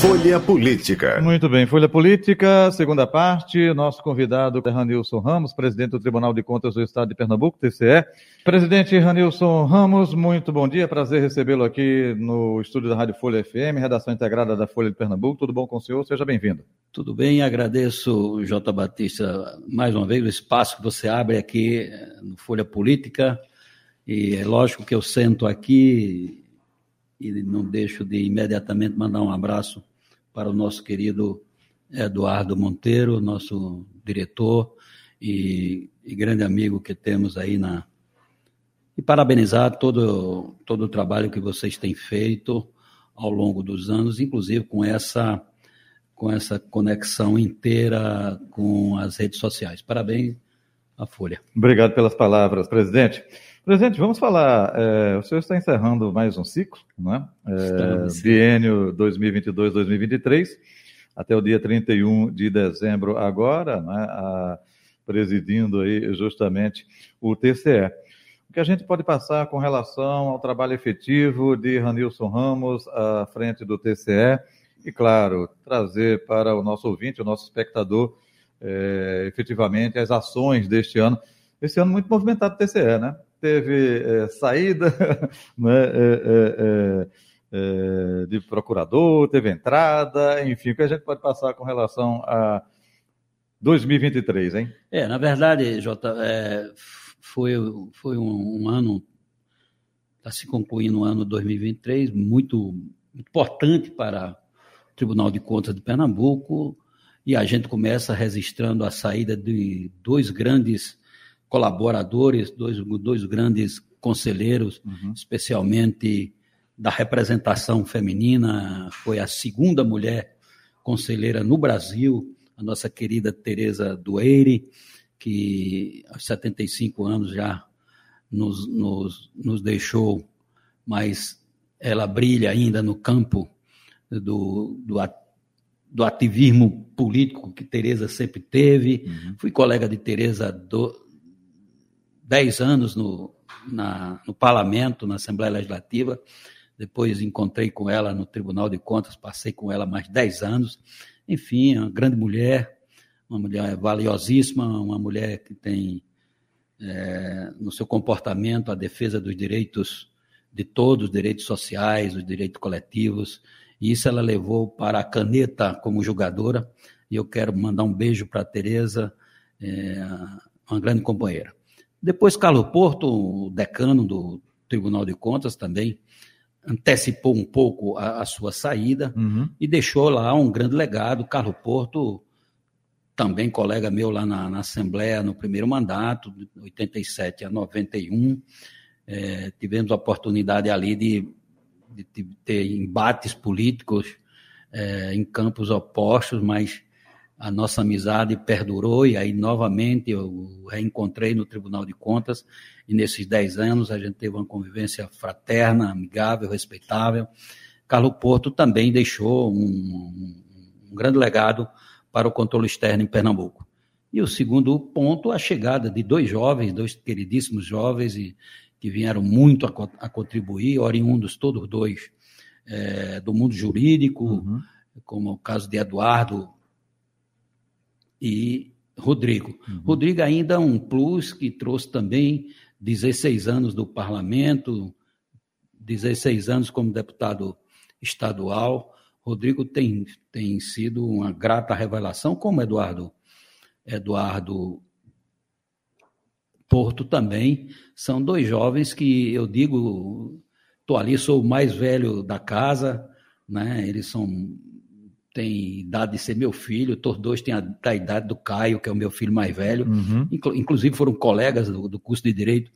Folha Política. Muito bem, Folha Política, segunda parte. Nosso convidado é Ranilson Ramos, presidente do Tribunal de Contas do Estado de Pernambuco, TCE. Presidente Ranilson Ramos, muito bom dia, prazer recebê-lo aqui no estúdio da Rádio Folha FM, redação integrada da Folha de Pernambuco. Tudo bom com o senhor? Seja bem-vindo. Tudo bem, agradeço, J. Batista, mais uma vez o espaço que você abre aqui eh, no Folha Política. E é lógico que eu sento aqui e não deixo de imediatamente mandar um abraço para o nosso querido Eduardo Monteiro, nosso diretor e, e grande amigo que temos aí na. E parabenizar todo, todo o trabalho que vocês têm feito ao longo dos anos, inclusive com essa, com essa conexão inteira com as redes sociais. Parabéns à Folha. Obrigado pelas palavras, presidente. Presidente, vamos falar. É, o senhor está encerrando mais um ciclo, não é? é biênio 2022-2023, até o dia 31 de dezembro, agora, né, a, presidindo aí justamente o TCE. O que a gente pode passar com relação ao trabalho efetivo de Ranilson Ramos à frente do TCE e, claro, trazer para o nosso ouvinte, o nosso espectador, é, efetivamente as ações deste ano. Esse ano muito movimentado do TCE, né? Teve é, saída né, é, de procurador, teve entrada, enfim, o que a gente pode passar com relação a 2023, hein? É, na verdade, Jota, foi, foi um, um ano, está se concluindo o ano 2023, muito importante para o Tribunal de Contas de Pernambuco, e a gente começa registrando a saída de dois grandes colaboradores, dois, dois grandes conselheiros, uhum. especialmente da representação feminina, foi a segunda mulher conselheira no Brasil, a nossa querida Tereza Dueire, que aos 75 anos já nos, nos, nos deixou, mas ela brilha ainda no campo do, do, do ativismo político que Tereza sempre teve. Uhum. Fui colega de Tereza do, dez anos no, na, no parlamento, na Assembleia Legislativa. Depois encontrei com ela no Tribunal de Contas, passei com ela mais dez anos. Enfim, uma grande mulher, uma mulher valiosíssima, uma mulher que tem é, no seu comportamento a defesa dos direitos de todos, os direitos sociais, os direitos coletivos. E isso ela levou para a caneta como julgadora. E eu quero mandar um beijo para a Tereza, é, uma grande companheira. Depois, Carlos Porto, o decano do Tribunal de Contas, também antecipou um pouco a, a sua saída uhum. e deixou lá um grande legado. Carlos Porto, também colega meu lá na, na Assembleia no primeiro mandato, de 87 a 91. É, tivemos a oportunidade ali de, de, de ter embates políticos é, em campos opostos, mas a nossa amizade perdurou e aí novamente eu reencontrei no Tribunal de Contas e nesses dez anos a gente teve uma convivência fraterna, amigável, respeitável. Carlos Porto também deixou um, um grande legado para o controle externo em Pernambuco. E o segundo ponto, a chegada de dois jovens, dois queridíssimos jovens e, que vieram muito a, a contribuir, oriundos todos dois é, do mundo jurídico, uhum. como o caso de Eduardo e Rodrigo. Uhum. Rodrigo ainda é um plus que trouxe também 16 anos do parlamento, 16 anos como deputado estadual. Rodrigo tem, tem sido uma grata revelação, como Eduardo Eduardo Porto também. São dois jovens que eu digo, estou ali, sou o mais velho da casa, né? Eles são tem idade de ser meu filho, todos dois têm a, a idade do Caio, que é o meu filho mais velho. Uhum. Inclu, inclusive foram colegas do, do, curso de Direito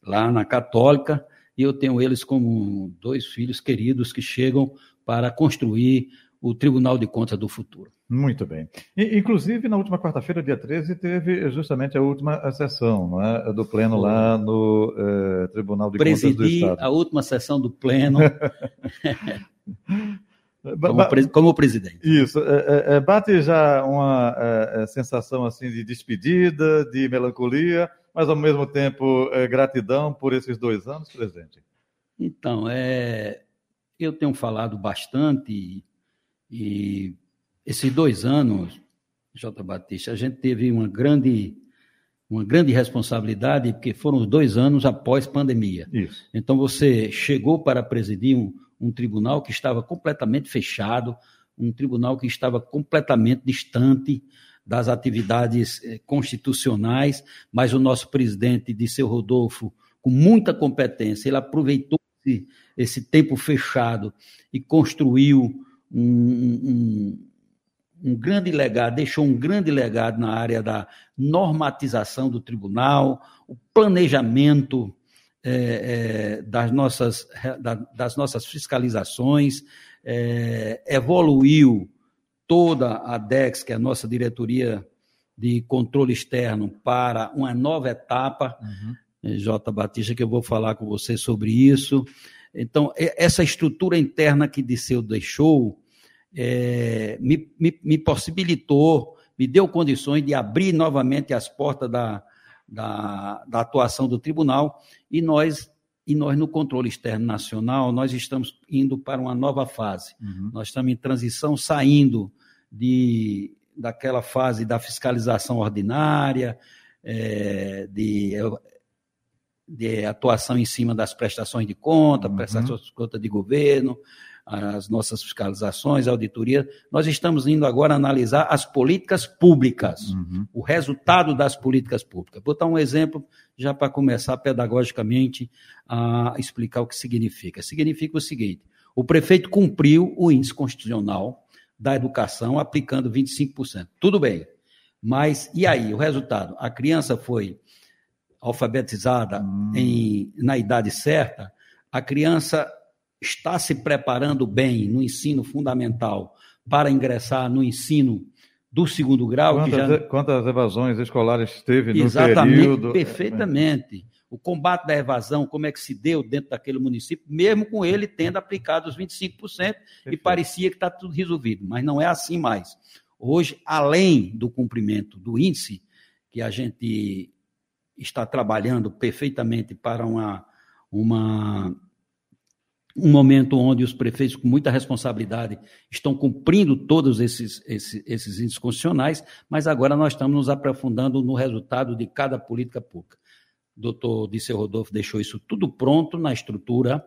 lá na Católica, e eu tenho eles como dois filhos queridos que chegam para construir o Tribunal de Contas do futuro. Muito bem. E, inclusive, na última quarta-feira, dia 13, teve justamente a última sessão é, do Pleno lá no eh, Tribunal de Presidi Contas do Estado. a última sessão do Pleno. como, pre como, presidente. Isso. É, é, é bate já uma é, sensação assim de despedida, de melancolia, mas ao mesmo tempo gratidão por esses dois anos, presidente. Então, é, eu tenho falado bastante e, e esses dois anos, J. Batista, a gente teve uma grande uma grande responsabilidade, porque foram dois anos após pandemia. Isso. Então, você chegou para presidir um, um tribunal que estava completamente fechado, um tribunal que estava completamente distante das atividades eh, constitucionais, mas o nosso presidente, Disseu Rodolfo, com muita competência, ele aproveitou esse, esse tempo fechado e construiu um, um, um grande legado, deixou um grande legado na área da normatização do tribunal, o planejamento é, é, das, nossas, da, das nossas fiscalizações, é, evoluiu toda a DEX, que é a nossa diretoria de controle externo, para uma nova etapa. Uhum. É, J. Batista, que eu vou falar com você sobre isso. Então, essa estrutura interna que Disseu deixou, é, me, me, me, possibilitou, me deu condições de abrir novamente as portas da, da, da atuação do tribunal e nós e nós no controle externo nacional nós estamos indo para uma nova fase. Uhum. Nós estamos em transição, saindo de daquela fase da fiscalização ordinária, é, de, de atuação em cima das prestações de conta, uhum. prestações de conta de governo, as nossas fiscalizações, auditoria. Nós estamos indo agora analisar as políticas públicas, uhum. o resultado das políticas públicas. Vou dar um exemplo, já para começar pedagogicamente a explicar o que significa. Significa o seguinte: o prefeito cumpriu o índice constitucional da educação aplicando 25%. Tudo bem. Mas e aí, o resultado? A criança foi alfabetizada hum. em, na idade certa, a criança está se preparando bem no ensino fundamental para ingressar no ensino do segundo grau. Quantas, já... quantas evasões escolares teve no Exatamente, período? Perfeitamente. O combate da evasão, como é que se deu dentro daquele município, mesmo com ele tendo aplicado os 25%, Perfeito. e parecia que está tudo resolvido, mas não é assim mais. Hoje, além do cumprimento do índice, que a gente está trabalhando perfeitamente para uma, uma um momento onde os prefeitos, com muita responsabilidade, estão cumprindo todos esses, esses, esses índices constitucionais, mas agora nós estamos nos aprofundando no resultado de cada política pública. O doutor Disseu Rodolfo deixou isso tudo pronto na estrutura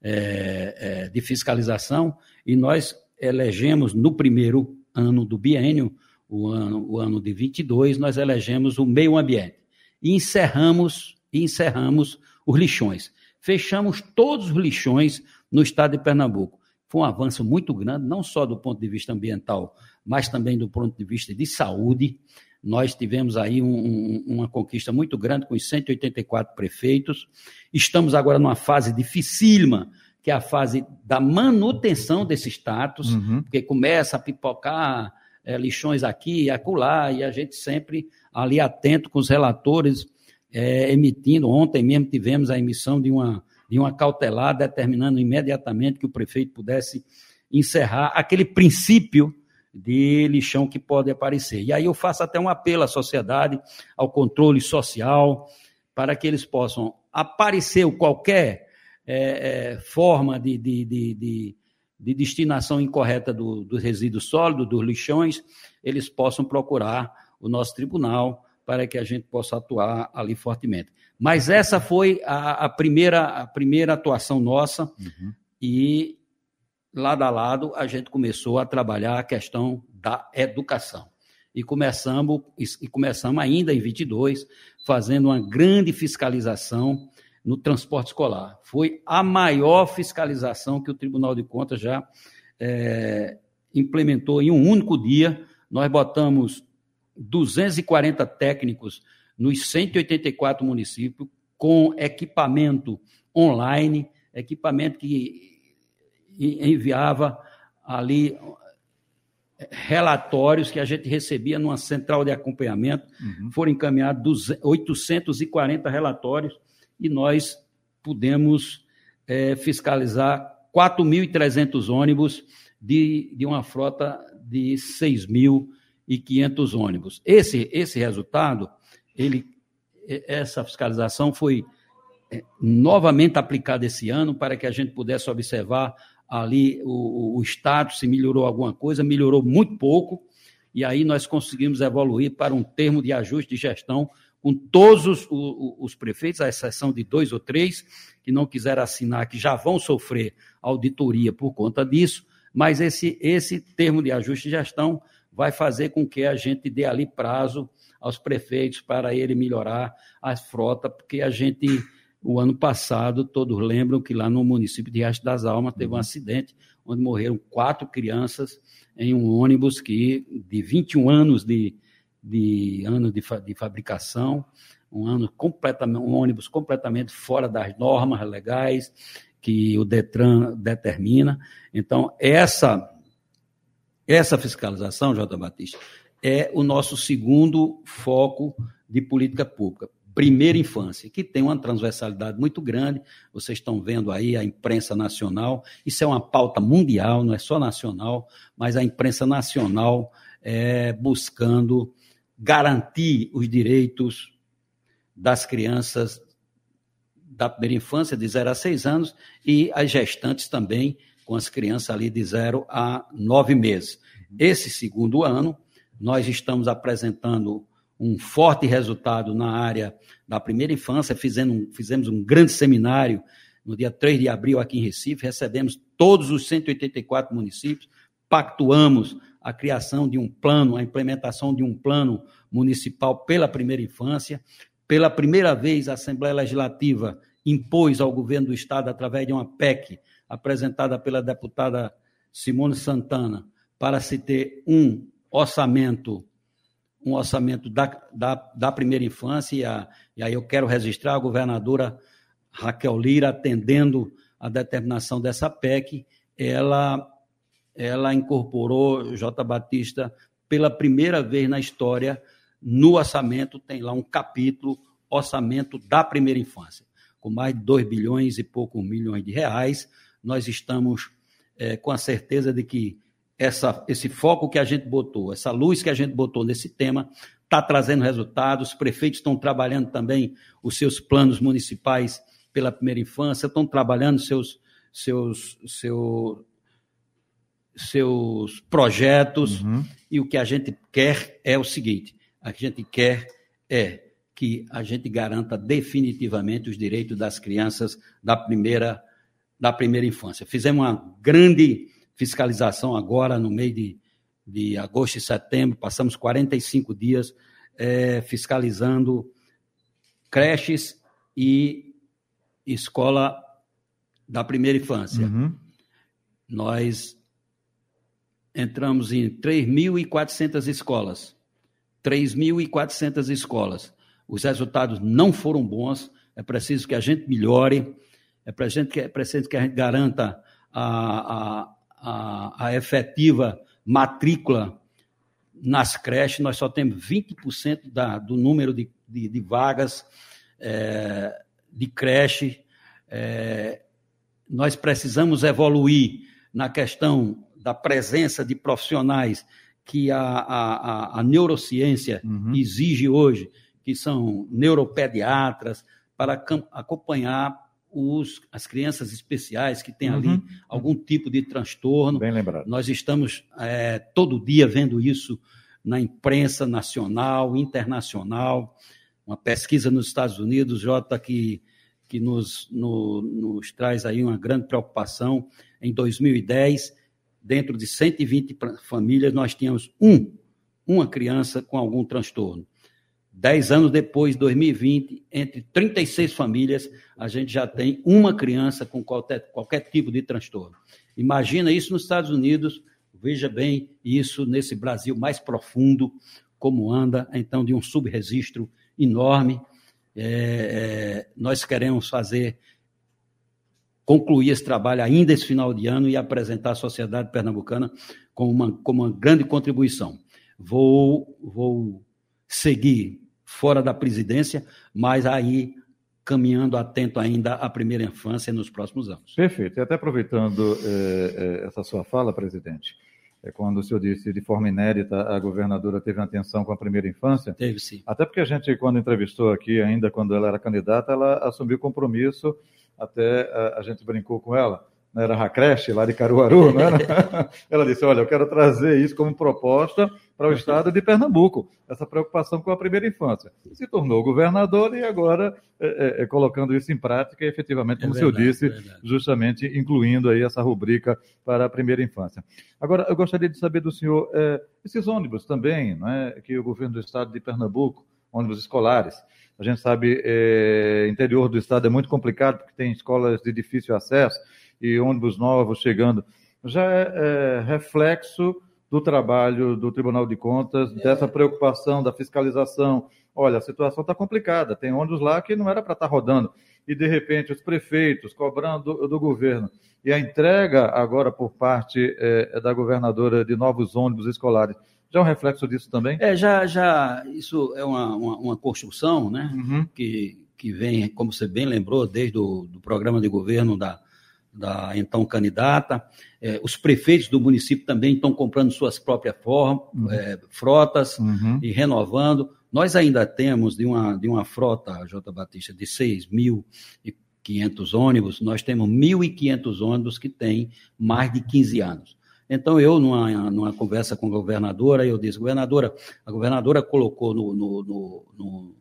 é, é, de fiscalização e nós elegemos no primeiro ano do biênio, o ano, o ano de 22, nós elegemos o meio ambiente e encerramos, encerramos os lixões fechamos todos os lixões no estado de Pernambuco. Foi um avanço muito grande, não só do ponto de vista ambiental, mas também do ponto de vista de saúde. Nós tivemos aí um, um, uma conquista muito grande com os 184 prefeitos. Estamos agora numa fase dificílima, que é a fase da manutenção desse status, uhum. porque começa a pipocar é, lixões aqui e acolá, e a gente sempre ali atento com os relatores é, emitindo. Ontem mesmo tivemos a emissão de uma, de uma cautelar determinando imediatamente que o prefeito pudesse encerrar aquele princípio de lixão que pode aparecer. E aí eu faço até um apelo à sociedade, ao controle social, para que eles possam aparecer qualquer é, é, forma de, de, de, de, de destinação incorreta do, dos resíduos sólidos, dos lixões, eles possam procurar o nosso tribunal para que a gente possa atuar ali fortemente. Mas essa foi a, a primeira, a primeira atuação nossa uhum. e lado a lado a gente começou a trabalhar a questão da educação. E começamos, e começamos ainda em 22, fazendo uma grande fiscalização no transporte escolar. Foi a maior fiscalização que o Tribunal de Contas já é, implementou em um único dia. Nós botamos 240 técnicos nos 184 municípios, com equipamento online, equipamento que enviava ali relatórios que a gente recebia numa central de acompanhamento, uhum. foram encaminhados 840 relatórios e nós pudemos é, fiscalizar 4.300 ônibus de, de uma frota de 6.500 ônibus. Esse, esse resultado, ele, essa fiscalização foi é, novamente aplicada esse ano para que a gente pudesse observar ali o, o status, se melhorou alguma coisa, melhorou muito pouco, e aí nós conseguimos evoluir para um termo de ajuste de gestão com todos os, os, os, prefeitos, à exceção de dois ou três que não quiseram assinar, que já vão sofrer auditoria por conta disso, mas esse, esse termo de ajuste de gestão vai fazer com que a gente dê ali prazo aos prefeitos para ele melhorar a frota, porque a gente o ano passado, todos lembram que lá no município de Riacho das Almas teve um uhum. acidente onde morreram quatro crianças em um ônibus que de 21 anos de, de anos de, de fabricação, um ano completamente, um ônibus completamente fora das normas legais que o Detran determina. Então, essa essa fiscalização, J. Batista, é o nosso segundo foco de política pública primeira infância, que tem uma transversalidade muito grande. Vocês estão vendo aí a imprensa nacional, isso é uma pauta mundial, não é só nacional, mas a imprensa nacional é, buscando garantir os direitos das crianças da primeira infância, de 0 a 6 anos, e as gestantes também, com as crianças ali de 0 a 9 meses. Esse segundo ano, nós estamos apresentando um forte resultado na área da primeira infância, fizemos, fizemos um grande seminário no dia 3 de abril aqui em Recife, recebemos todos os 184 municípios, pactuamos a criação de um plano, a implementação de um plano municipal pela primeira infância. Pela primeira vez, a Assembleia Legislativa impôs ao governo do Estado, através de uma PEC apresentada pela deputada Simone Santana, para se ter um orçamento um orçamento da, da, da primeira infância, e, a, e aí eu quero registrar a governadora Raquel Lira atendendo a determinação dessa PEC, ela, ela incorporou, J. Batista, pela primeira vez na história, no orçamento, tem lá um capítulo, orçamento da primeira infância, com mais de 2 bilhões e poucos milhões de reais. Nós estamos é, com a certeza de que essa, esse foco que a gente botou, essa luz que a gente botou nesse tema, está trazendo resultados. Os prefeitos estão trabalhando também os seus planos municipais pela primeira infância, estão trabalhando seus, seus, seu, seus projetos. Uhum. E o que a gente quer é o seguinte: a gente quer é que a gente garanta definitivamente os direitos das crianças da primeira, da primeira infância. Fizemos uma grande fiscalização agora no meio de, de agosto e setembro, passamos 45 dias é, fiscalizando creches e escola da primeira infância. Uhum. Nós entramos em 3.400 escolas. 3.400 escolas. Os resultados não foram bons, é preciso que a gente melhore, é preciso que, é preciso que a gente garanta a, a, a, a efetiva matrícula nas creches, nós só temos 20% da, do número de, de, de vagas é, de creche. É, nós precisamos evoluir na questão da presença de profissionais que a, a, a neurociência uhum. exige hoje, que são neuropediatras, para acompanhar os, as crianças especiais que têm uhum. ali algum tipo de transtorno. Bem lembrado. Nós estamos é, todo dia vendo isso na imprensa nacional, internacional. Uma pesquisa nos Estados Unidos, Jota, que, que nos, no, nos traz aí uma grande preocupação. Em 2010, dentro de 120 famílias, nós tínhamos um, uma criança com algum transtorno. Dez anos depois, 2020, entre 36 famílias, a gente já tem uma criança com qualquer, qualquer tipo de transtorno. Imagina isso nos Estados Unidos, veja bem isso nesse Brasil mais profundo, como anda, então, de um subregistro enorme. É, é, nós queremos fazer, concluir esse trabalho ainda esse final de ano e apresentar à sociedade pernambucana como uma, como uma grande contribuição. Vou, vou seguir fora da presidência, mas aí caminhando atento ainda à primeira infância nos próximos anos. Perfeito. E até aproveitando eh, essa sua fala, presidente, é quando o senhor disse de forma inédita a governadora teve atenção com a primeira infância. Teve sim. Até porque a gente, quando entrevistou aqui, ainda quando ela era candidata, ela assumiu compromisso, até a, a gente brincou com ela, né, era a creche lá de Caruaru, né? ela disse, olha, eu quero trazer isso como proposta para o estado de Pernambuco, essa preocupação com a primeira infância. Se tornou governador e agora é, é, é colocando isso em prática, e efetivamente, como é verdade, o senhor disse, é justamente incluindo aí essa rubrica para a primeira infância. Agora, eu gostaria de saber do senhor, é, esses ônibus também, né, que o governo do estado de Pernambuco, ônibus escolares, a gente sabe, é, interior do estado é muito complicado, porque tem escolas de difícil acesso e ônibus novos chegando. Já é, é reflexo do trabalho do Tribunal de Contas, dessa preocupação da fiscalização. Olha, a situação está complicada, tem ônibus lá que não era para estar tá rodando, e de repente os prefeitos cobrando do, do governo. E a entrega agora por parte é, da governadora de novos ônibus escolares. Já é um reflexo disso também? É, já, já isso é uma, uma, uma construção né, uhum. que, que vem, como você bem lembrou, desde o do programa de governo da, da então candidata. É, os prefeitos do município também estão comprando suas próprias form, uhum. é, frotas uhum. e renovando. Nós ainda temos de uma, de uma frota, J. Batista, de 6.500 ônibus, nós temos 1.500 ônibus que têm mais de 15 anos. Então, eu, numa, numa conversa com a governadora, eu disse, governadora, a governadora colocou no, no, no, no,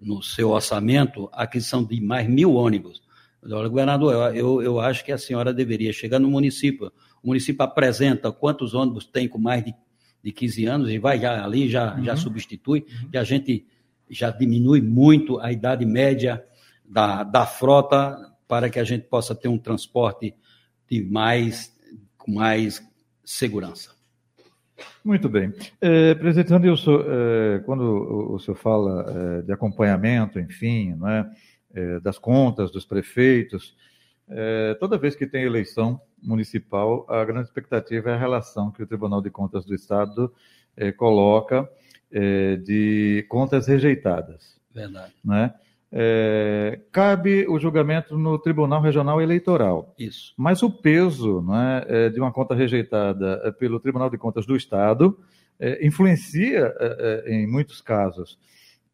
no seu orçamento a aquisição de mais mil ônibus. Olha, governador, eu, eu acho que a senhora deveria chegar no município. O município apresenta quantos ônibus tem com mais de, de 15 anos e vai já, ali, já, uhum. já substitui, uhum. e a gente já diminui muito a idade média da, da frota para que a gente possa ter um transporte de mais, com mais segurança. Muito bem. É, presidente Andilson, é, quando o, o senhor fala é, de acompanhamento, enfim, não é? É, das contas dos prefeitos. É, toda vez que tem eleição municipal, a grande expectativa é a relação que o Tribunal de Contas do Estado é, coloca é, de contas rejeitadas. Verdade. Né? É, cabe o julgamento no Tribunal Regional Eleitoral. Isso. Mas o peso né, é, de uma conta rejeitada pelo Tribunal de Contas do Estado influencia em muitos casos.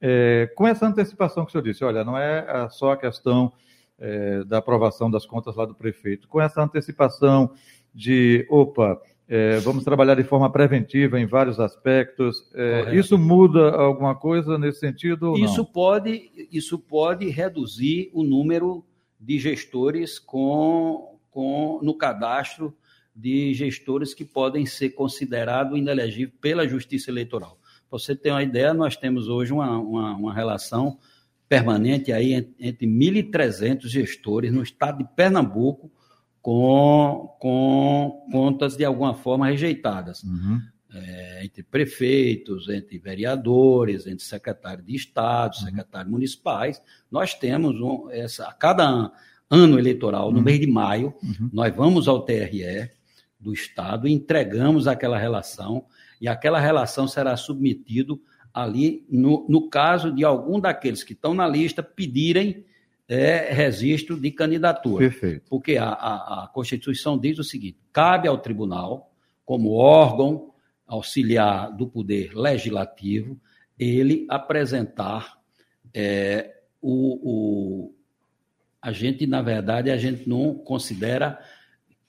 É, com essa antecipação que o senhor disse, olha, não é só a questão é, da aprovação das contas lá do prefeito, com essa antecipação de, opa, é, vamos trabalhar de forma preventiva em vários aspectos. É, isso muda alguma coisa nesse sentido? isso pode, isso pode reduzir o número de gestores com, com no cadastro de gestores que podem ser considerados inelegíveis pela Justiça Eleitoral. Para você ter uma ideia, nós temos hoje uma, uma, uma relação permanente aí entre 1.300 gestores no estado de Pernambuco com, com contas de alguma forma rejeitadas. Uhum. É, entre prefeitos, entre vereadores, entre secretários de Estado, uhum. secretários municipais. Nós temos um, essa, a cada ano eleitoral, no uhum. mês de maio, uhum. nós vamos ao TRE do Estado e entregamos aquela relação e aquela relação será submetido ali no, no caso de algum daqueles que estão na lista pedirem é, registro de candidatura. Perfeito. Porque a, a, a Constituição diz o seguinte: cabe ao tribunal, como órgão auxiliar do poder legislativo, ele apresentar é, o, o, a gente, na verdade, a gente não considera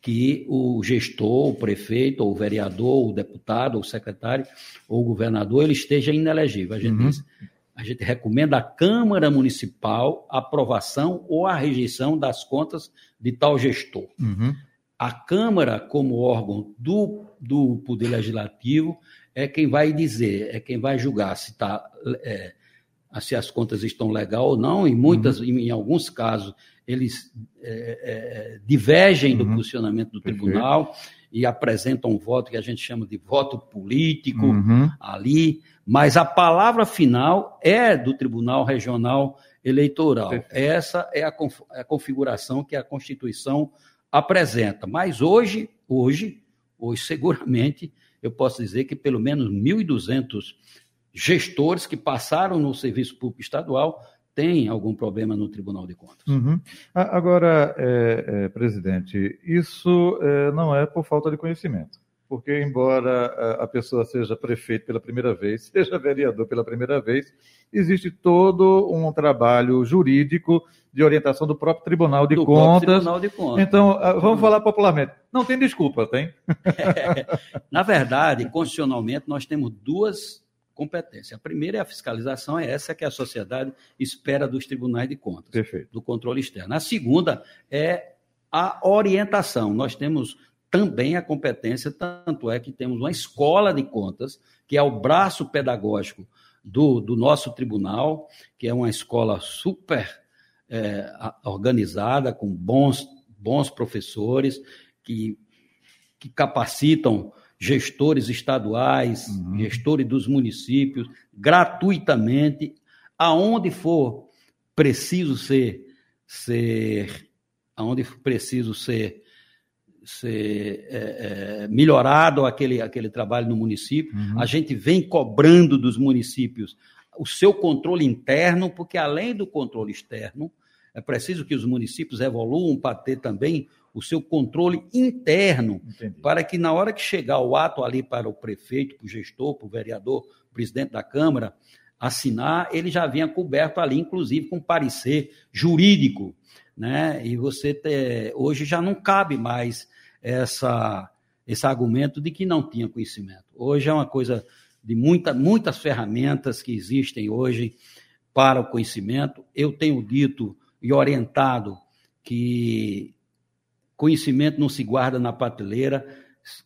que o gestor, o prefeito, ou o vereador, ou o deputado, ou o secretário, ou o governador, ele esteja inelegível. A gente, uhum. diz, a gente recomenda à Câmara Municipal a aprovação ou a rejeição das contas de tal gestor. Uhum. A Câmara, como órgão do, do Poder Legislativo, é quem vai dizer, é quem vai julgar se, tá, é, se as contas estão legal ou não, e muitas, uhum. em alguns casos, eles é, é, é, divergem uhum. do posicionamento do tribunal Perfeito. e apresentam um voto que a gente chama de voto político uhum. ali, mas a palavra final é do Tribunal Regional Eleitoral. Perfeito. Essa é a, conf a configuração que a Constituição apresenta. Mas hoje, hoje, hoje seguramente, eu posso dizer que pelo menos 1.200 gestores que passaram no serviço público estadual tem algum problema no Tribunal de Contas. Uhum. Agora, é, é, presidente, isso é, não é por falta de conhecimento. Porque, embora a pessoa seja prefeito pela primeira vez, seja vereador pela primeira vez, existe todo um trabalho jurídico de orientação do próprio Tribunal de, do Contas. Tribunal de Contas. Então, vamos falar popularmente. Não tem desculpa, tem? Na verdade, constitucionalmente, nós temos duas competência. A primeira é a fiscalização, é essa que a sociedade espera dos tribunais de contas, Perfeito. do controle externo. A segunda é a orientação. Nós temos também a competência, tanto é que temos uma escola de contas, que é o braço pedagógico do, do nosso tribunal, que é uma escola super é, organizada, com bons, bons professores, que, que capacitam gestores estaduais, uhum. gestores dos municípios, gratuitamente, aonde for preciso ser, ser aonde for preciso ser, ser é, é, melhorado aquele, aquele trabalho no município. Uhum. A gente vem cobrando dos municípios o seu controle interno, porque além do controle externo, é preciso que os municípios evoluam para ter também o seu controle interno, Entendi. para que na hora que chegar o ato ali para o prefeito, para o gestor, para o vereador, presidente da Câmara, assinar, ele já vinha coberto ali, inclusive com parecer jurídico, né? E você ter, hoje já não cabe mais essa esse argumento de que não tinha conhecimento. Hoje é uma coisa de muita, muitas ferramentas que existem hoje para o conhecimento. Eu tenho dito e orientado que Conhecimento não se guarda na prateleira,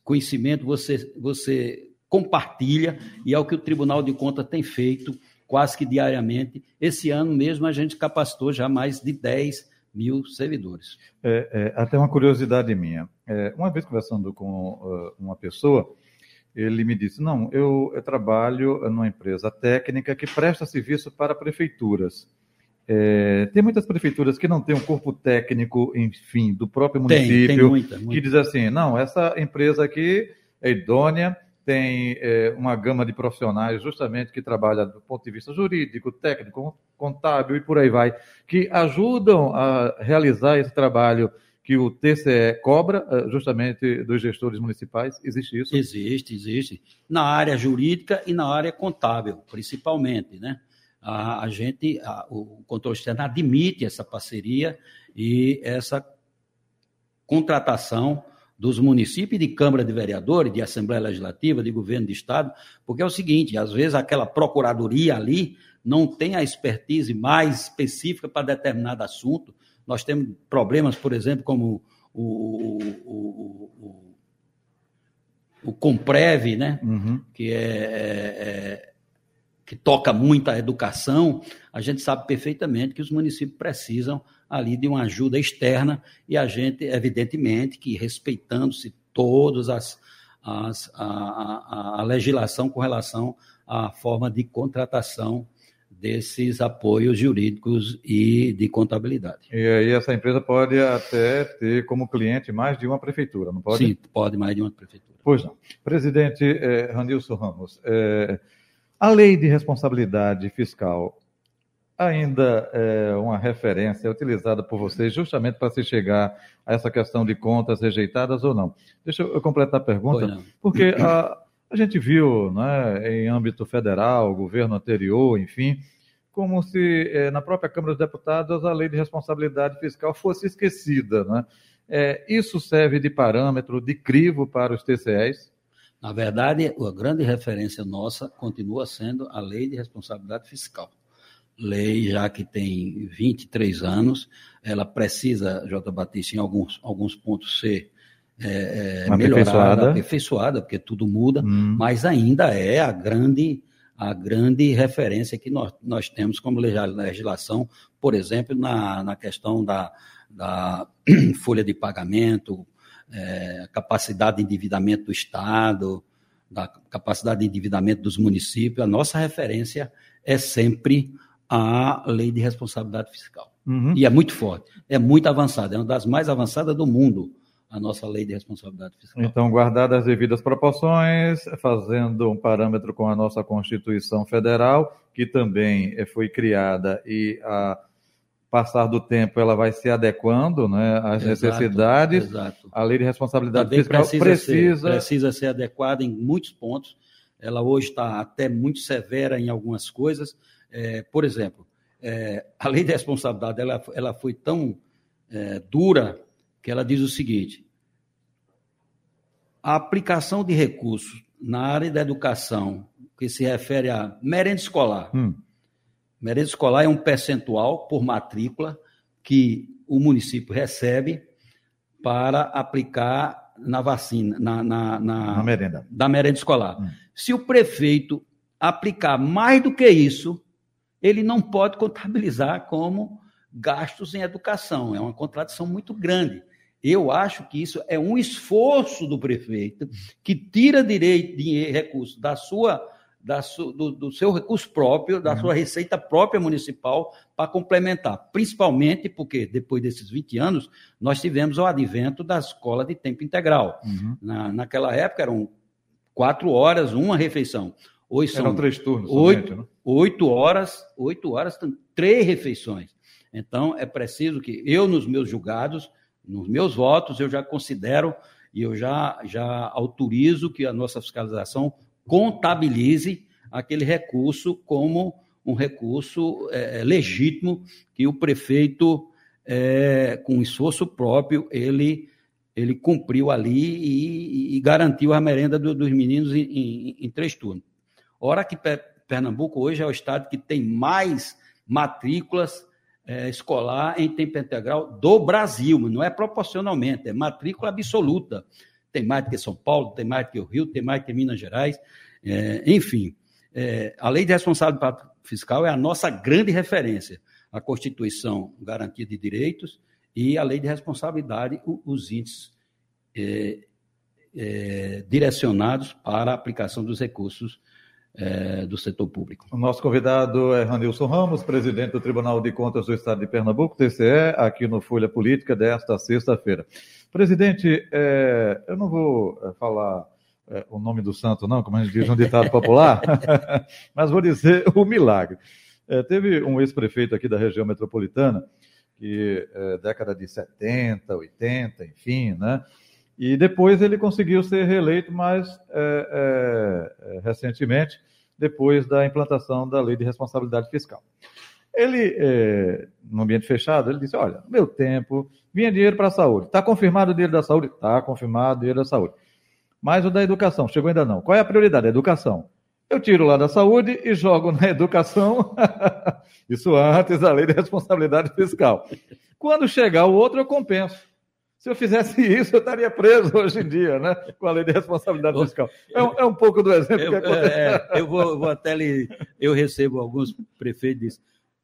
conhecimento você, você compartilha, e é o que o Tribunal de Contas tem feito quase que diariamente. Esse ano mesmo a gente capacitou já mais de 10 mil servidores. É, é, até uma curiosidade minha. É, uma vez conversando com uh, uma pessoa, ele me disse: Não, eu, eu trabalho numa empresa técnica que presta serviço para prefeituras. É, tem muitas prefeituras que não têm um corpo técnico, enfim, do próprio município, tem, tem muita, muita. que diz assim, não, essa empresa aqui é idônea, tem é, uma gama de profissionais justamente que trabalha do ponto de vista jurídico, técnico, contábil e por aí vai, que ajudam a realizar esse trabalho que o TCE cobra é, justamente dos gestores municipais? Existe isso? Existe, existe. Na área jurídica e na área contábil, principalmente, né? A, a gente, a, o controle externo admite essa parceria e essa contratação dos municípios de Câmara de Vereadores, de Assembleia Legislativa, de Governo de Estado, porque é o seguinte, às vezes aquela procuradoria ali não tem a expertise mais específica para determinado assunto. Nós temos problemas, por exemplo, como o, o, o, o, o Comprev, né? Uhum. que é, é, é que toca muito a educação, a gente sabe perfeitamente que os municípios precisam ali de uma ajuda externa e a gente, evidentemente, que respeitando-se todas as, as a, a, a, legislação com relação à forma de contratação desses apoios jurídicos e de contabilidade. E aí essa empresa pode até ter como cliente mais de uma prefeitura, não pode? Sim, pode mais de uma prefeitura. Pois não. Presidente Ranilson Ramos, eh, a lei de responsabilidade fiscal ainda é uma referência utilizada por vocês justamente para se chegar a essa questão de contas rejeitadas ou não. Deixa eu completar a pergunta, porque a, a gente viu né, em âmbito federal, governo anterior, enfim, como se é, na própria Câmara dos Deputados a lei de responsabilidade fiscal fosse esquecida. Né? É, isso serve de parâmetro, de crivo para os TCEs? Na verdade, a grande referência nossa continua sendo a Lei de Responsabilidade Fiscal. Lei já que tem 23 anos, ela precisa, J. Batista, em alguns, alguns pontos ser é, é, melhorada, aperfeiçoada, porque tudo muda, hum. mas ainda é a grande, a grande referência que nós, nós temos como legislação, por exemplo, na, na questão da, da folha de pagamento, é, capacidade de endividamento do Estado, da capacidade de endividamento dos municípios, a nossa referência é sempre a lei de responsabilidade fiscal. Uhum. E é muito forte, é muito avançada, é uma das mais avançadas do mundo, a nossa lei de responsabilidade fiscal. Então, guardadas as devidas proporções, fazendo um parâmetro com a nossa Constituição Federal, que também eh, foi criada e a passar do tempo ela vai se adequando né, às exato, necessidades. Exato. A lei de responsabilidade também fiscal precisa, precisa... Ser, precisa ser adequada em muitos pontos. Ela hoje está até muito severa em algumas coisas. É, por exemplo, é, a lei de responsabilidade ela, ela foi tão é, dura que ela diz o seguinte: a aplicação de recursos na área da educação, que se refere a merenda escolar. Hum. Merenda escolar é um percentual por matrícula que o município recebe para aplicar na vacina, na, na, na, na merenda. Da merenda escolar. Hum. Se o prefeito aplicar mais do que isso, ele não pode contabilizar como gastos em educação. É uma contradição muito grande. Eu acho que isso é um esforço do prefeito que tira direito de recurso da sua, da su, do, do, seu recurso próprio, da uhum. sua receita própria municipal para complementar, principalmente porque depois desses 20 anos nós tivemos o advento da escola de tempo integral. Uhum. Na, naquela época eram quatro horas, uma refeição. Hoje são eram três turnos. Oito, somente, né? oito horas, oito horas, três refeições. Então é preciso que eu nos meus julgados nos meus votos, eu já considero e eu já, já autorizo que a nossa fiscalização contabilize aquele recurso como um recurso é, é, legítimo que o prefeito, é, com esforço próprio, ele, ele cumpriu ali e, e garantiu a merenda do, dos meninos em, em, em, três turnos. Ora que Pernambuco hoje é o estado que tem mais matrículas é, escolar em tempo integral do Brasil, não é proporcionalmente, é matrícula absoluta. Tem mais do que São Paulo, tem mais do que o Rio, tem mais do que Minas Gerais, é, enfim. É, a lei de responsabilidade fiscal é a nossa grande referência. A Constituição, garantia de direitos, e a lei de responsabilidade, os índices é, é, direcionados para a aplicação dos recursos é, do setor público. O nosso convidado é Ranilson Ramos, presidente do Tribunal de Contas do Estado de Pernambuco, TCE, aqui no Folha Política desta sexta-feira. Presidente, é, eu não vou é, falar é, o nome do santo, não, como a gente diz um ditado popular, mas vou dizer o milagre. É, teve um ex-prefeito aqui da região metropolitana, que é, década de 70, 80, enfim, né? E depois ele conseguiu ser reeleito mais é, é, recentemente, depois da implantação da lei de responsabilidade fiscal. Ele, é, no ambiente fechado, ele disse: Olha, meu tempo, vinha dinheiro para a saúde. Está confirmado o dinheiro da saúde? Está confirmado o dinheiro da saúde. Mas o da educação, chegou ainda não. Qual é a prioridade? A educação. Eu tiro lá da saúde e jogo na educação. Isso antes da lei de responsabilidade fiscal. Quando chegar o outro, eu compenso. Se eu fizesse isso, eu estaria preso hoje em dia, né? Com a lei de responsabilidade fiscal. É um, é um pouco do exemplo eu, que acontece. É, eu vou, vou até lhe. Eu recebo alguns prefeitos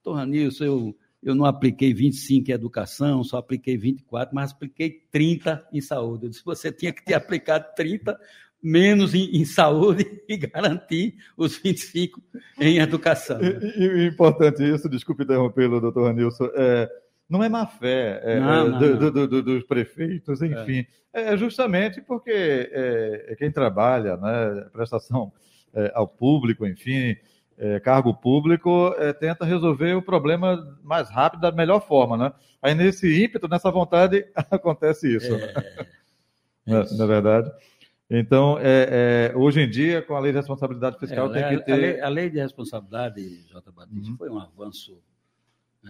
dizem, Torranilson, eu, eu não apliquei 25 em educação, só apliquei 24, mas apliquei 30 em saúde. Eu disse, você tinha que ter aplicado 30 menos em, em, saúde e garantir os 25 em educação. E, e, importante isso, desculpe interrompê-lo, doutor Ranilson, é, não é má fé é, não, é, não, do. Do, do, dos prefeitos, enfim. É, é justamente porque é, é, quem trabalha, né, prestação é, ao público, enfim, cargo público, tenta resolver o problema mais rápido, da melhor forma, né? Aí nesse ímpeto, nessa vontade, acontece isso. Né? Não, não é verdade? Então, é, é, hoje em dia, com a lei de responsabilidade fiscal, é, tem que ter. A lei, a lei de responsabilidade, J. Batista, uhum. foi um avanço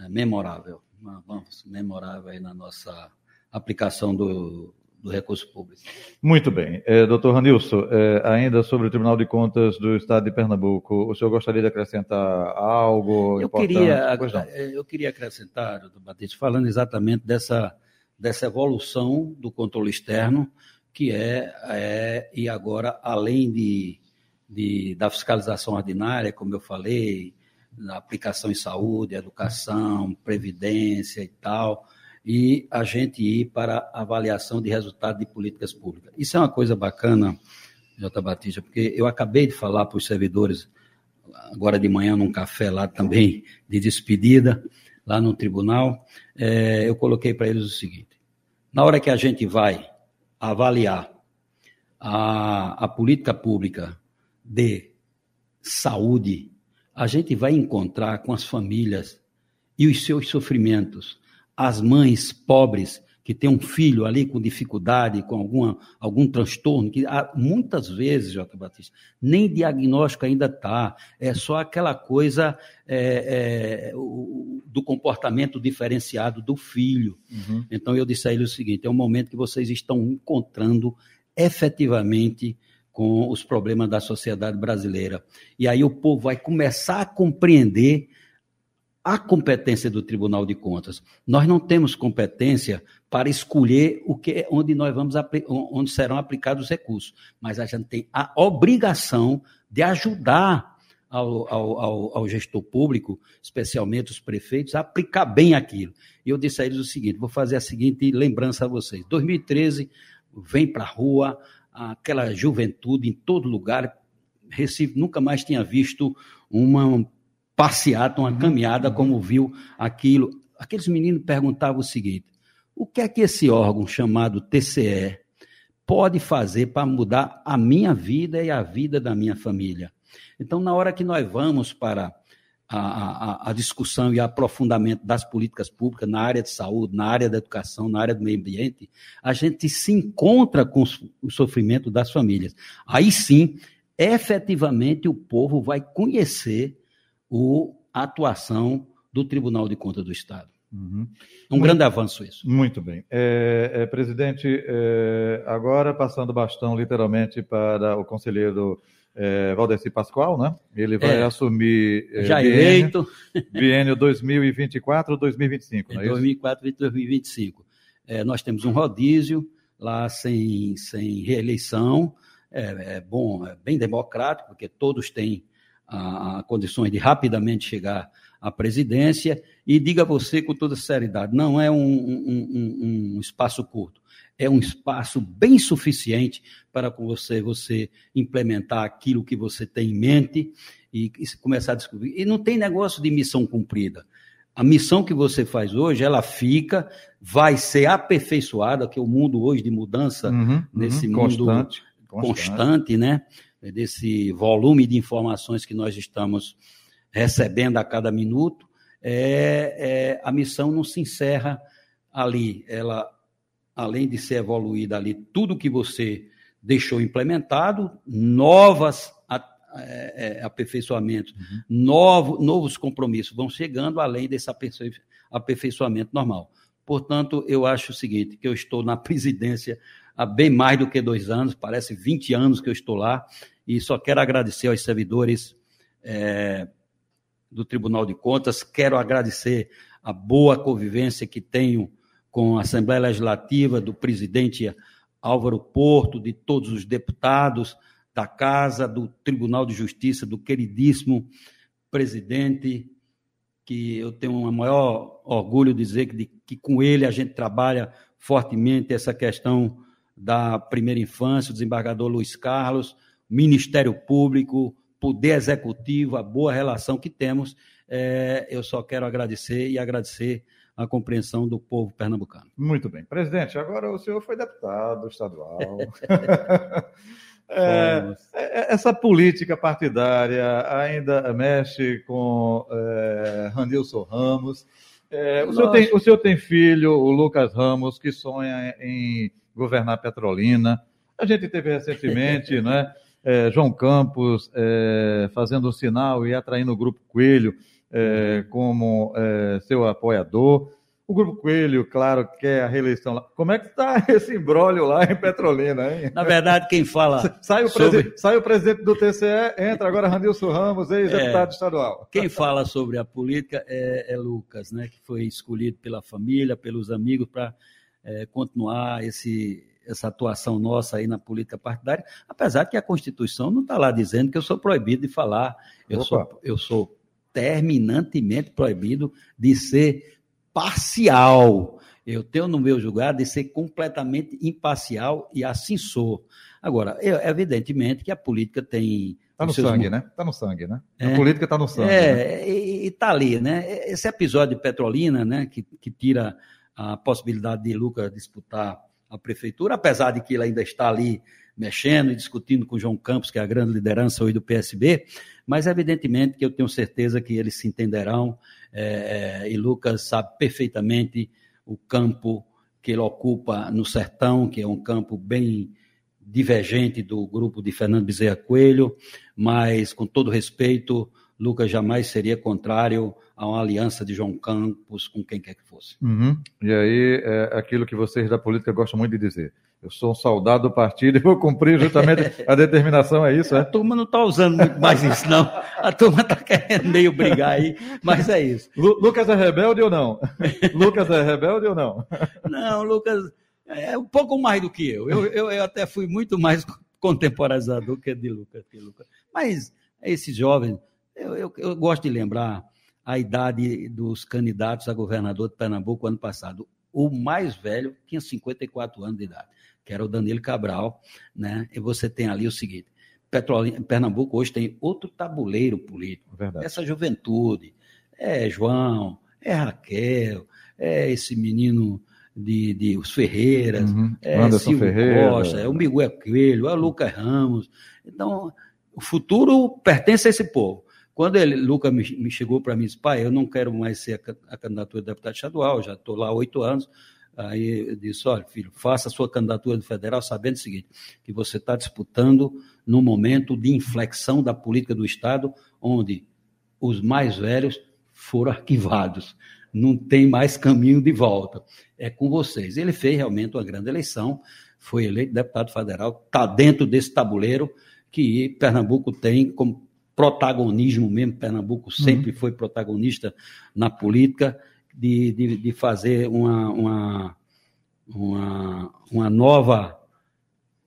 memorável um avanço memorável aí na nossa aplicação do, do recurso público. Muito bem. É, doutor Ranilson, é, ainda sobre o Tribunal de Contas do Estado de Pernambuco, o senhor gostaria de acrescentar algo eu importante? Queria, eu queria acrescentar, doutor Batista, falando exatamente dessa, dessa evolução do controle externo, que é, é e agora, além de, de, da fiscalização ordinária, como eu falei, na aplicação em saúde, educação, previdência e tal, e a gente ir para avaliação de resultado de políticas públicas. Isso é uma coisa bacana, J. Batista, porque eu acabei de falar para os servidores, agora de manhã, num café lá também, de despedida, lá no tribunal, é, eu coloquei para eles o seguinte: na hora que a gente vai avaliar a, a política pública de saúde, a gente vai encontrar com as famílias e os seus sofrimentos, as mães pobres que têm um filho ali com dificuldade, com alguma, algum transtorno, que muitas vezes, J. Batista, nem diagnóstico ainda está, é só aquela coisa é, é, o, do comportamento diferenciado do filho. Uhum. Então eu disse a ele o seguinte: é um momento que vocês estão encontrando efetivamente com os problemas da sociedade brasileira. E aí o povo vai começar a compreender a competência do Tribunal de Contas. Nós não temos competência para escolher o que, onde nós vamos onde serão aplicados os recursos, mas a gente tem a obrigação de ajudar ao, ao, ao, gestor público, especialmente os prefeitos, a aplicar bem aquilo. E eu disse a eles o seguinte: vou fazer a seguinte lembrança a vocês. 2013, vem para a rua, aquela juventude em todo lugar. Recife nunca mais tinha visto uma passeata, uma uhum. caminhada, como viu aquilo. Aqueles meninos perguntavam o seguinte: o que é que esse órgão chamado TCE pode fazer para mudar a minha vida e a vida da minha família? Então, na hora que nós vamos para a, a, a, discussão e aprofundamento das políticas públicas na área de saúde, na área da educação, na área do meio ambiente, a gente se encontra com o sofrimento das famílias. Aí sim, efetivamente, o povo vai conhecer o, a atuação do Tribunal de Contas do Estado. Uhum. Um muito, grande avanço isso. Muito bem. É, é, presidente, é, agora passando o bastão literalmente para o conselheiro é, Valdeci Pascoal, né? Ele vai é. assumir é, já biênio, eleito biênio 2024 ou 2025, não é 2004 e 2025. É, nós temos um rodízio lá sem, sem reeleição, é, é bom, é bem democrático, porque todos têm a, a condições de rapidamente chegar à presidência, e diga você com toda seriedade, não é um, um, um, um espaço curto, é um espaço bem suficiente para com você você implementar aquilo que você tem em mente e, e começar a descobrir. E não tem negócio de missão cumprida. A missão que você faz hoje, ela fica, vai ser aperfeiçoada, que é o mundo hoje de mudança, uhum, nesse uhum, mundo constante, constante, constante, né? Desse volume de informações que nós estamos recebendo a cada minuto, é, é, a missão não se encerra ali. Ela, além de ser evoluída ali, tudo que você deixou implementado, novas é, é, aperfeiçoamentos, uhum. novo, novos compromissos vão chegando além desse aperfeiçoamento normal. Portanto, eu acho o seguinte, que eu estou na presidência há bem mais do que dois anos, parece 20 anos que eu estou lá, e só quero agradecer aos servidores é, do Tribunal de Contas, quero agradecer a boa convivência que tenho com a Assembleia Legislativa, do presidente Álvaro Porto, de todos os deputados da Casa, do Tribunal de Justiça, do queridíssimo presidente, que eu tenho o maior orgulho de dizer que, de, que com ele a gente trabalha fortemente essa questão da primeira infância, o desembargador Luiz Carlos, Ministério Público, Poder Executivo, a boa relação que temos. É, eu só quero agradecer e agradecer a compreensão do povo pernambucano. Muito bem. Presidente, agora o senhor foi deputado estadual. é, é, essa política partidária ainda mexe com é, Randilson Ramos. É, o, senhor tem, o senhor tem filho, o Lucas Ramos, que sonha em governar Petrolina. A gente teve recentemente, né, é, João Campos é, fazendo um sinal e atraindo o Grupo Coelho é, como é, seu apoiador. O Grupo Coelho, claro, quer a reeleição lá. Como é que está esse embrólio lá em Petrolina, hein? Na verdade, quem fala. Sai o, sobre... sai o presidente do TCE, entra agora Randilson Ramos, ex-deputado é, estadual. Quem fala sobre a política é, é, Lucas, né, que foi escolhido pela família, pelos amigos, para é, continuar esse, essa atuação nossa aí na política partidária, apesar que a Constituição não está lá dizendo que eu sou proibido de falar, eu sou, eu sou terminantemente proibido de ser parcial. Eu tenho no meu julgado de ser completamente imparcial e assim sou. Agora, é, evidentemente que a política tem. Está no sangue, seus... né? Está no sangue, né? É, a política está no sangue. É, né? e está ali, né? Esse episódio de Petrolina, né, que, que tira a possibilidade de Lucas disputar a prefeitura, apesar de que ele ainda está ali mexendo e discutindo com o João Campos, que é a grande liderança hoje do PSB, mas evidentemente que eu tenho certeza que eles se entenderão é, é, e Lucas sabe perfeitamente o campo que ele ocupa no sertão, que é um campo bem divergente do grupo de Fernando Bezerra Coelho, mas com todo respeito, Lucas jamais seria contrário a uma aliança de João Campos com quem quer que fosse. Uhum. E aí, é aquilo que vocês da política gostam muito de dizer. Eu sou um soldado do partido e vou cumprir justamente a determinação, é isso? É? A turma não está usando muito mais isso, não. A turma está querendo meio brigar aí, mas é isso. Lu Lucas é rebelde ou não? Lucas é rebelde ou não? Não, Lucas é um pouco mais do que eu. Eu, eu, eu até fui muito mais contemporaneizador que de Lucas. Que Lucas. Mas esses jovens, eu, eu, eu gosto de lembrar a idade dos candidatos a governador de Pernambuco ano passado. O mais velho tinha 54 anos de idade que era o Danilo Cabral, né? E você tem ali o seguinte: Petrolina, Pernambuco hoje tem outro tabuleiro político. Verdade. Essa juventude, é João, é Raquel, é esse menino de, de os Ferreiras, uhum. é Anderson Silvio Ferreira. Costa, é o Miguel Coelho, é o Lucas Ramos. Então, o futuro pertence a esse povo. Quando ele, Lucas me, me chegou para mim e disse, pai, eu não quero mais ser a, a candidatura de deputado estadual, já estou lá há oito anos, Aí eu disse: olha, filho, faça a sua candidatura de federal sabendo o seguinte: que você está disputando num momento de inflexão da política do Estado, onde os mais velhos foram arquivados. Não tem mais caminho de volta. É com vocês. Ele fez realmente uma grande eleição, foi eleito deputado federal, está dentro desse tabuleiro que Pernambuco tem como protagonismo mesmo. Pernambuco sempre uhum. foi protagonista na política de, de, de fazer uma, uma, uma, uma nova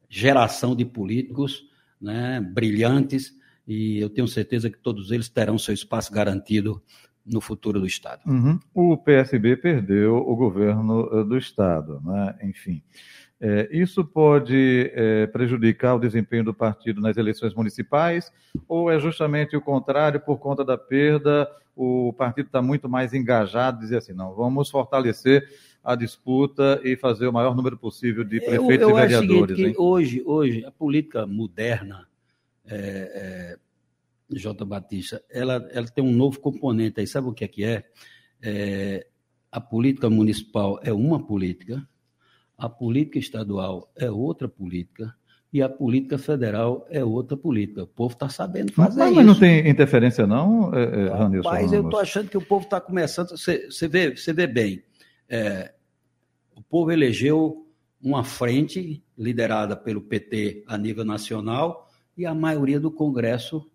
geração de políticos né, brilhantes, e eu tenho certeza que todos eles terão seu espaço garantido no futuro do Estado. Uhum. O PSB perdeu o governo eh, do Estado, né? enfim. É, isso pode é, prejudicar o desempenho do partido nas eleições municipais ou é justamente o contrário, por conta da perda, o partido está muito mais engajado, dizer assim, não, vamos fortalecer a disputa e fazer o maior número possível de prefeitos eu, eu e vereadores. Acho que hoje, hoje, a política moderna, é, é, J. Batista, ela, ela tem um novo componente aí, sabe o que é que é? é a política municipal é uma política, a política estadual é outra política e a política federal é outra política. O povo está sabendo fazer mas, isso. Mas não tem interferência, não, é, é, Ranilson? Mas eu estou achando que o povo está começando. Você, vê, você vê bem. É, o povo elegeu uma frente liderada pelo PT a nível nacional e a maioria do Congresso.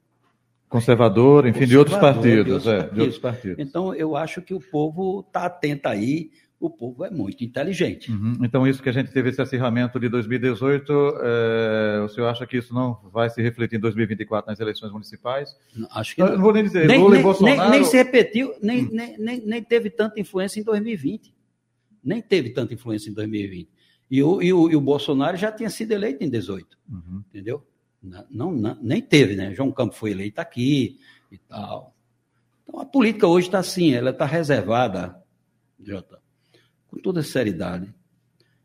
Conservador, enfim, conservador, de, outros partidos, de, outros é, partidos. de outros partidos. Então, eu acho que o povo está atento aí o povo é muito inteligente. Uhum. Então, isso que a gente teve esse acirramento de 2018, é, o senhor acha que isso não vai se refletir em 2024 nas eleições municipais? Acho que não. não vou nem dizer, nem, Lula nem, e Bolsonaro... Nem, nem se repetiu, nem, hum. nem, nem, nem teve tanta influência em 2020. Nem teve tanta influência em 2020. E o, e o, e o Bolsonaro já tinha sido eleito em 18, uhum. entendeu? Não, não, nem teve, né? João Campos foi eleito aqui e tal. Então, a política hoje está assim, ela está reservada, Jota, com toda seriedade.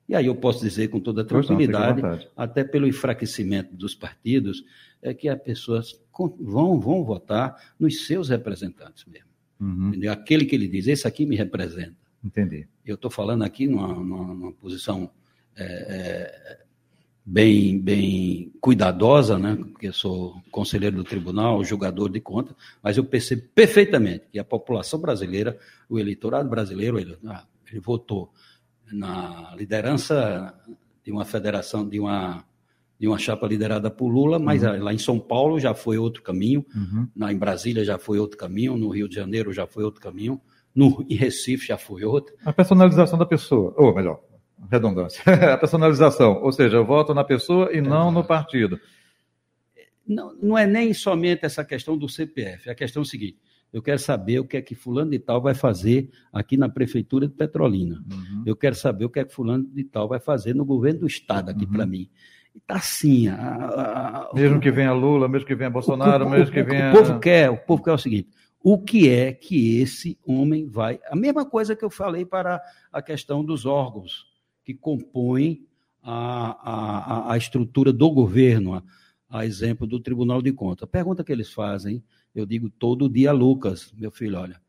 E aí eu posso dizer com toda tranquilidade, até pelo enfraquecimento dos partidos, é que as pessoas vão, vão votar nos seus representantes mesmo. Uhum. Aquele que ele diz, esse aqui me representa. Entendi. Eu estou falando aqui numa, numa, numa posição é, é, bem, bem cuidadosa, né? porque eu sou conselheiro do tribunal, julgador de conta, mas eu percebo perfeitamente que a população brasileira, o eleitorado brasileiro, ele, ah, ele votou na liderança de uma federação, de uma, de uma chapa liderada por Lula, mas uhum. lá em São Paulo já foi outro caminho, uhum. lá em Brasília já foi outro caminho, no Rio de Janeiro já foi outro caminho, no, em Recife já foi outro. A personalização da pessoa, ou melhor, redundância, a personalização, ou seja, eu voto na pessoa e é. não no partido. Não, não é nem somente essa questão do CPF, é a questão seguinte, eu quero saber o que é que fulano de tal vai fazer aqui na prefeitura de Petrolina. Uhum. Eu quero saber o que é que fulano de tal vai fazer no governo do estado aqui uhum. para mim. E tá assim. A, a, a, mesmo o, que venha Lula, mesmo que venha Bolsonaro, o, mesmo que venha. O povo quer, o povo quer o seguinte: o que é que esse homem vai. A mesma coisa que eu falei para a questão dos órgãos que compõem a, a, a estrutura do governo, a, a exemplo do Tribunal de Contas. A pergunta que eles fazem, eu digo todo dia, Lucas, meu filho, olha,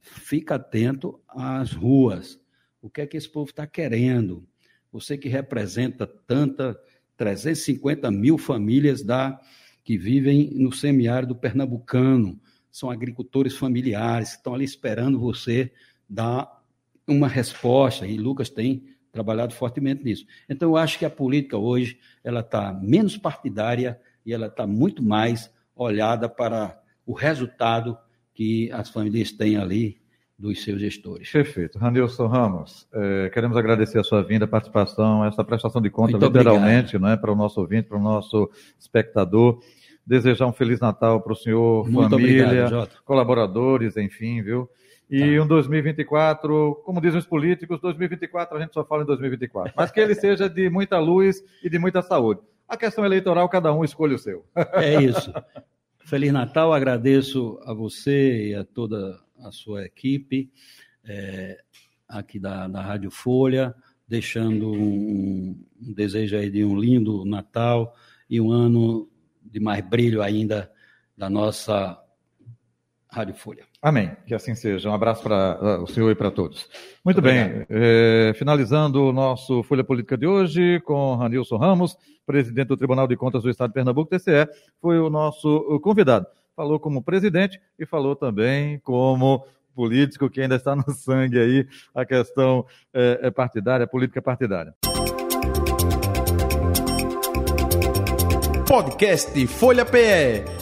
fica atento às ruas. O que é que esse povo está querendo? Você que representa tanta 350 mil famílias da, que vivem no semiárido pernambucano, são agricultores familiares, que estão ali esperando você dar uma resposta, e Lucas tem trabalhado fortemente nisso. Então, eu acho que a política hoje ela está menos partidária e ela está muito mais olhada para o resultado que as famílias têm ali dos seus gestores. Perfeito. Ranilson Ramos, eh, queremos agradecer a sua vinda, a participação, essa prestação de conta, Muito literalmente, não é, para o nosso ouvinte, para o nosso espectador. Desejar um Feliz Natal para o senhor, Muito família, obrigado, colaboradores, enfim, viu? E tá. um 2024, como dizem os políticos, 2024 a gente só fala em 2024. Mas que ele seja de muita luz e de muita saúde. A questão eleitoral, cada um escolhe o seu. É isso. Feliz Natal, agradeço a você e a toda a sua equipe é, aqui da, da Rádio Folha, deixando um, um desejo aí de um lindo Natal e um ano de mais brilho ainda da nossa Rádio Folha. Amém. Que assim seja. Um abraço para uh, o senhor e para todos. Muito, Muito bem. É, finalizando o nosso Folha Política de hoje com Ranilson Ramos, presidente do Tribunal de Contas do Estado de Pernambuco, TCE, foi o nosso convidado falou como presidente e falou também como político que ainda está no sangue aí a questão é, partidária, política partidária. Podcast Folha PE.